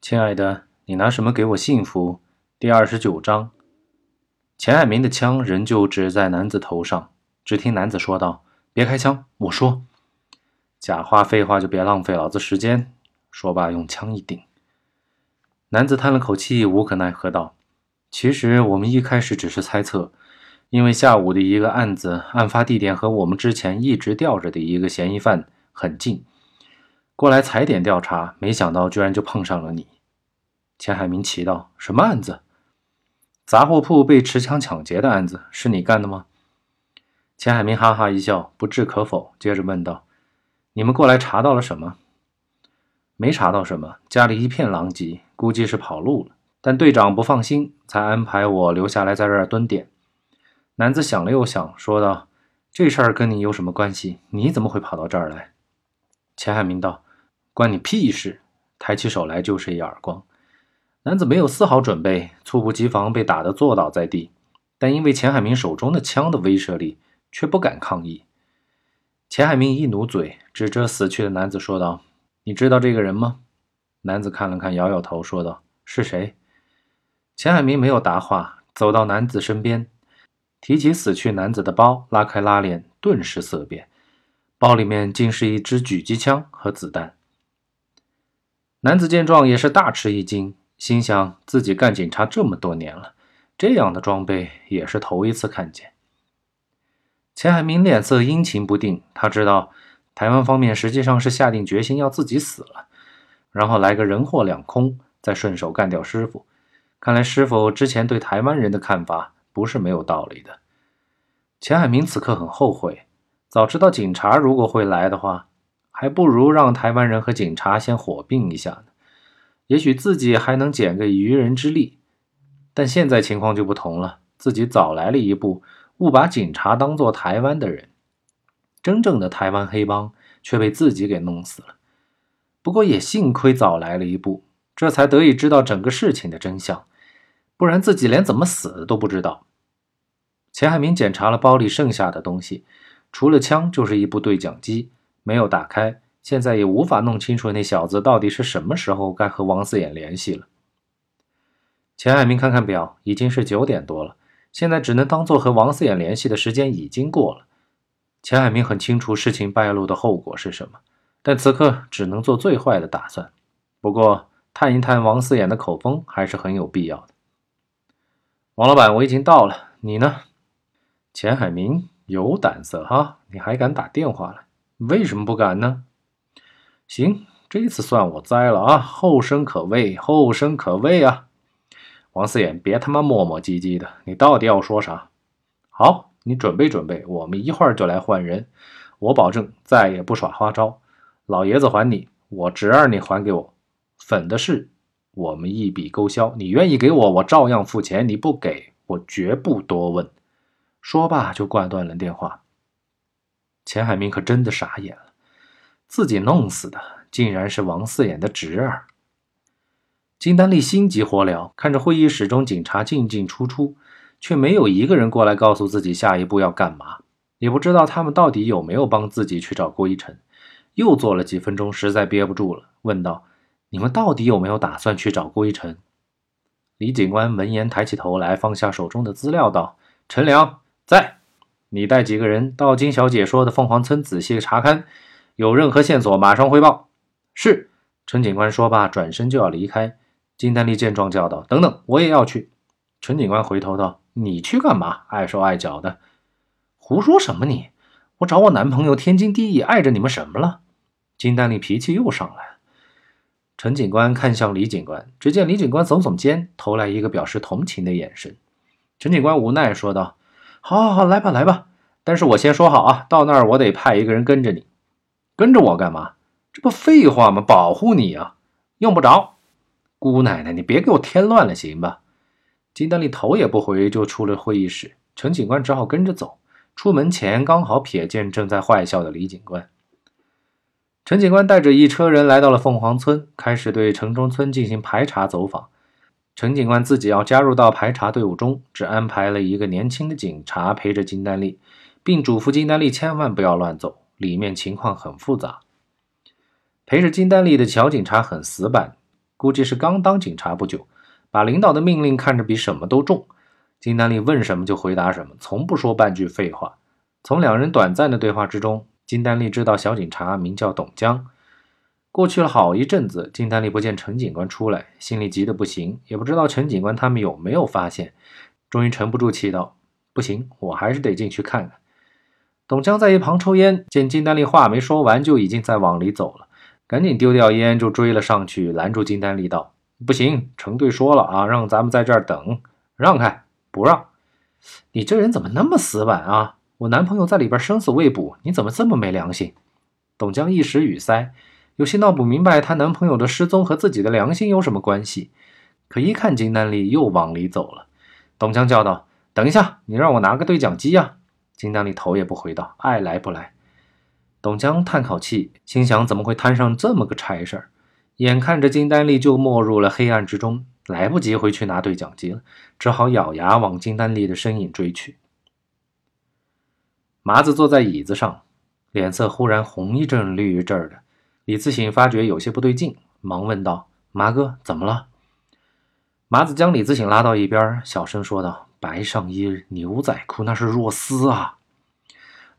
亲爱的，你拿什么给我幸福？第二十九章。钱海明的枪仍旧指在男子头上，只听男子说道：“别开枪，我说。”假话废话就别浪费老子时间。说罢，用枪一顶。男子叹了口气，无可奈何道：“其实我们一开始只是猜测，因为下午的一个案子，案发地点和我们之前一直吊着的一个嫌疑犯很近，过来踩点调查，没想到居然就碰上了你。”钱海明奇道：“什么案子？杂货铺被持枪抢劫的案子，是你干的吗？”钱海明哈哈一笑，不置可否，接着问道：“你们过来查到了什么？”没查到什么，家里一片狼藉，估计是跑路了。但队长不放心，才安排我留下来在这儿蹲点。男子想了又想，说道：“这事儿跟你有什么关系？你怎么会跑到这儿来？”钱海明道：“关你屁事！”抬起手来就是一耳光。男子没有丝毫准备，猝不及防被打得坐倒在地，但因为钱海明手中的枪的威慑力，却不敢抗议。钱海明一努嘴，指着死去的男子说道。你知道这个人吗？男子看了看，摇摇头，说道：“是谁？”钱海明没有答话，走到男子身边，提起死去男子的包，拉开拉链，顿时色变，包里面竟是一支狙击枪和子弹。男子见状也是大吃一惊，心想自己干警察这么多年了，这样的装备也是头一次看见。钱海明脸色阴晴不定，他知道。台湾方面实际上是下定决心要自己死了，然后来个人货两空，再顺手干掉师傅。看来师傅之前对台湾人的看法不是没有道理的。钱海明此刻很后悔，早知道警察如果会来的话，还不如让台湾人和警察先火并一下呢，也许自己还能捡个渔人之利。但现在情况就不同了，自己早来了一步，误把警察当做台湾的人。真正的台湾黑帮却被自己给弄死了，不过也幸亏早来了一步，这才得以知道整个事情的真相，不然自己连怎么死都不知道。钱海明检查了包里剩下的东西，除了枪就是一部对讲机，没有打开，现在也无法弄清楚那小子到底是什么时候该和王四眼联系了。钱海明看看表，已经是九点多了，现在只能当做和王四眼联系的时间已经过了。钱海明很清楚事情败露的后果是什么，但此刻只能做最坏的打算。不过，探一探王四眼的口风还是很有必要的。王老板，我已经到了，你呢？钱海明有胆色哈，你还敢打电话来？为什么不敢呢？行，这次算我栽了啊！后生可畏，后生可畏啊！王四眼，别他妈磨磨唧唧的，你到底要说啥？好。你准备准备，我们一会儿就来换人。我保证再也不耍花招。老爷子还你，我侄儿你还给我。粉的事，我们一笔勾销。你愿意给我，我照样付钱；你不给，我绝不多问。说罢就挂断了电话。钱海明可真的傻眼了，自己弄死的竟然是王四眼的侄儿。金丹丽心急火燎，看着会议室中警察进进出出。却没有一个人过来告诉自己下一步要干嘛，也不知道他们到底有没有帮自己去找郭一晨。又坐了几分钟，实在憋不住了，问道：“你们到底有没有打算去找郭一晨？”李警官闻言抬起头来，放下手中的资料，道：“陈良在，你带几个人到金小姐说的凤凰村仔细查看，有任何线索马上汇报。”是。陈警官说罢，转身就要离开。金丹丽见状叫道：“等等，我也要去。”陈警官回头道。你去干嘛？碍手碍脚的，胡说什么你？我找我男朋友天经地义，碍着你们什么了？金丹丽脾气又上来了。陈警官看向李警官，只见李警官耸耸肩，投来一个表示同情的眼神。陈警官无奈说道：“好，好，好，来吧，来吧。但是我先说好啊，到那儿我得派一个人跟着你。跟着我干嘛？这不废话吗？保护你啊！用不着。姑奶奶，你别给我添乱了，行吧？”金丹丽头也不回就出了会议室，陈警官只好跟着走。出门前刚好瞥见正在坏笑的李警官。陈警官带着一车人来到了凤凰村，开始对城中村进行排查走访。陈警官自己要加入到排查队伍中，只安排了一个年轻的警察陪着金丹丽，并嘱咐金丹丽千万不要乱走，里面情况很复杂。陪着金丹丽的小警察很死板。估计是刚当警察不久，把领导的命令看着比什么都重。金丹利问什么就回答什么，从不说半句废话。从两人短暂的对话之中，金丹利知道小警察名叫董江。过去了好一阵子，金丹利不见陈警官出来，心里急得不行，也不知道陈警官他们有没有发现。终于沉不住气道：“不行，我还是得进去看看。”董江在一旁抽烟，见金丹利话没说完，就已经在往里走了，赶紧丢掉烟，就追了上去，拦住金丹利道：“不行，程队说了啊，让咱们在这儿等，让开。”不让，你这人怎么那么死板啊？我男朋友在里边生死未卜，你怎么这么没良心？董江一时语塞，有些闹不明白，她男朋友的失踪和自己的良心有什么关系？可一看金丹丽又往里走了，董江叫道：“等一下，你让我拿个对讲机呀！”金丹丽头也不回道：“爱来不来。”董江叹口气，心想：怎么会摊上这么个差事儿？眼看着金丹丽就没入了黑暗之中。来不及回去拿对讲机了，只好咬牙往金丹丽的身影追去。麻子坐在椅子上，脸色忽然红一阵绿一阵的。李自省发觉有些不对劲，忙问道：“麻哥，怎么了？”麻子将李自省拉到一边，小声说道：“白上衣、牛仔裤，那是若思啊！”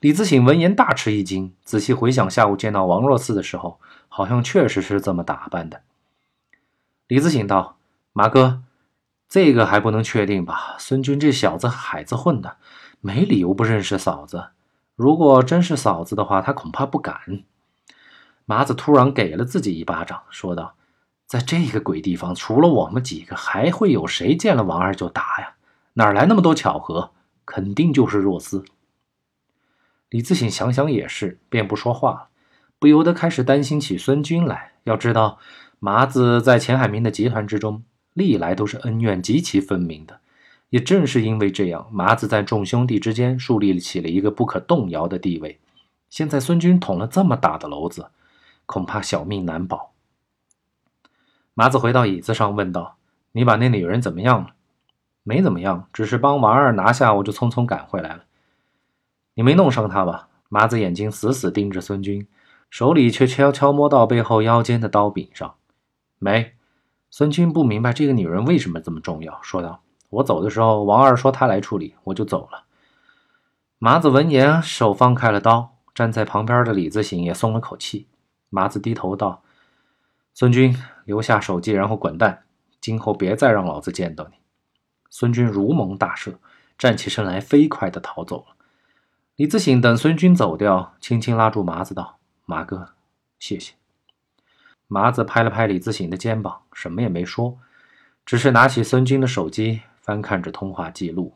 李自省闻言大吃一惊，仔细回想下午见到王若斯的时候，好像确实是这么打扮的。李自省道。麻哥，这个还不能确定吧？孙军这小子海子混的，没理由不认识嫂子。如果真是嫂子的话，他恐怕不敢。麻子突然给了自己一巴掌，说道：“在这个鬼地方，除了我们几个，还会有谁见了王二就打呀？哪来那么多巧合？肯定就是若斯。”李自省想想也是，便不说话了，不由得开始担心起孙军来。要知道，麻子在钱海明的集团之中。历来都是恩怨极其分明的，也正是因为这样，麻子在众兄弟之间树立起了一个不可动摇的地位。现在孙军捅了这么大的篓子，恐怕小命难保。麻子回到椅子上问道：“你把那女人怎么样了？”“没怎么样，只是帮王二拿下，我就匆匆赶回来了。”“你没弄伤她吧？”麻子眼睛死死盯着孙军，手里却悄悄摸到背后腰间的刀柄上，“没。”孙军不明白这个女人为什么这么重要，说道：“我走的时候，王二说他来处理，我就走了。”麻子闻言，手放开了刀，站在旁边的李自省也松了口气。麻子低头道：“孙军，留下手机，然后滚蛋，今后别再让老子见到你。”孙军如蒙大赦，站起身来，飞快地逃走了。李自省等孙军走掉，轻轻拉住麻子道：“麻哥，谢谢。”麻子拍了拍李自省的肩膀，什么也没说，只是拿起孙军的手机，翻看着通话记录。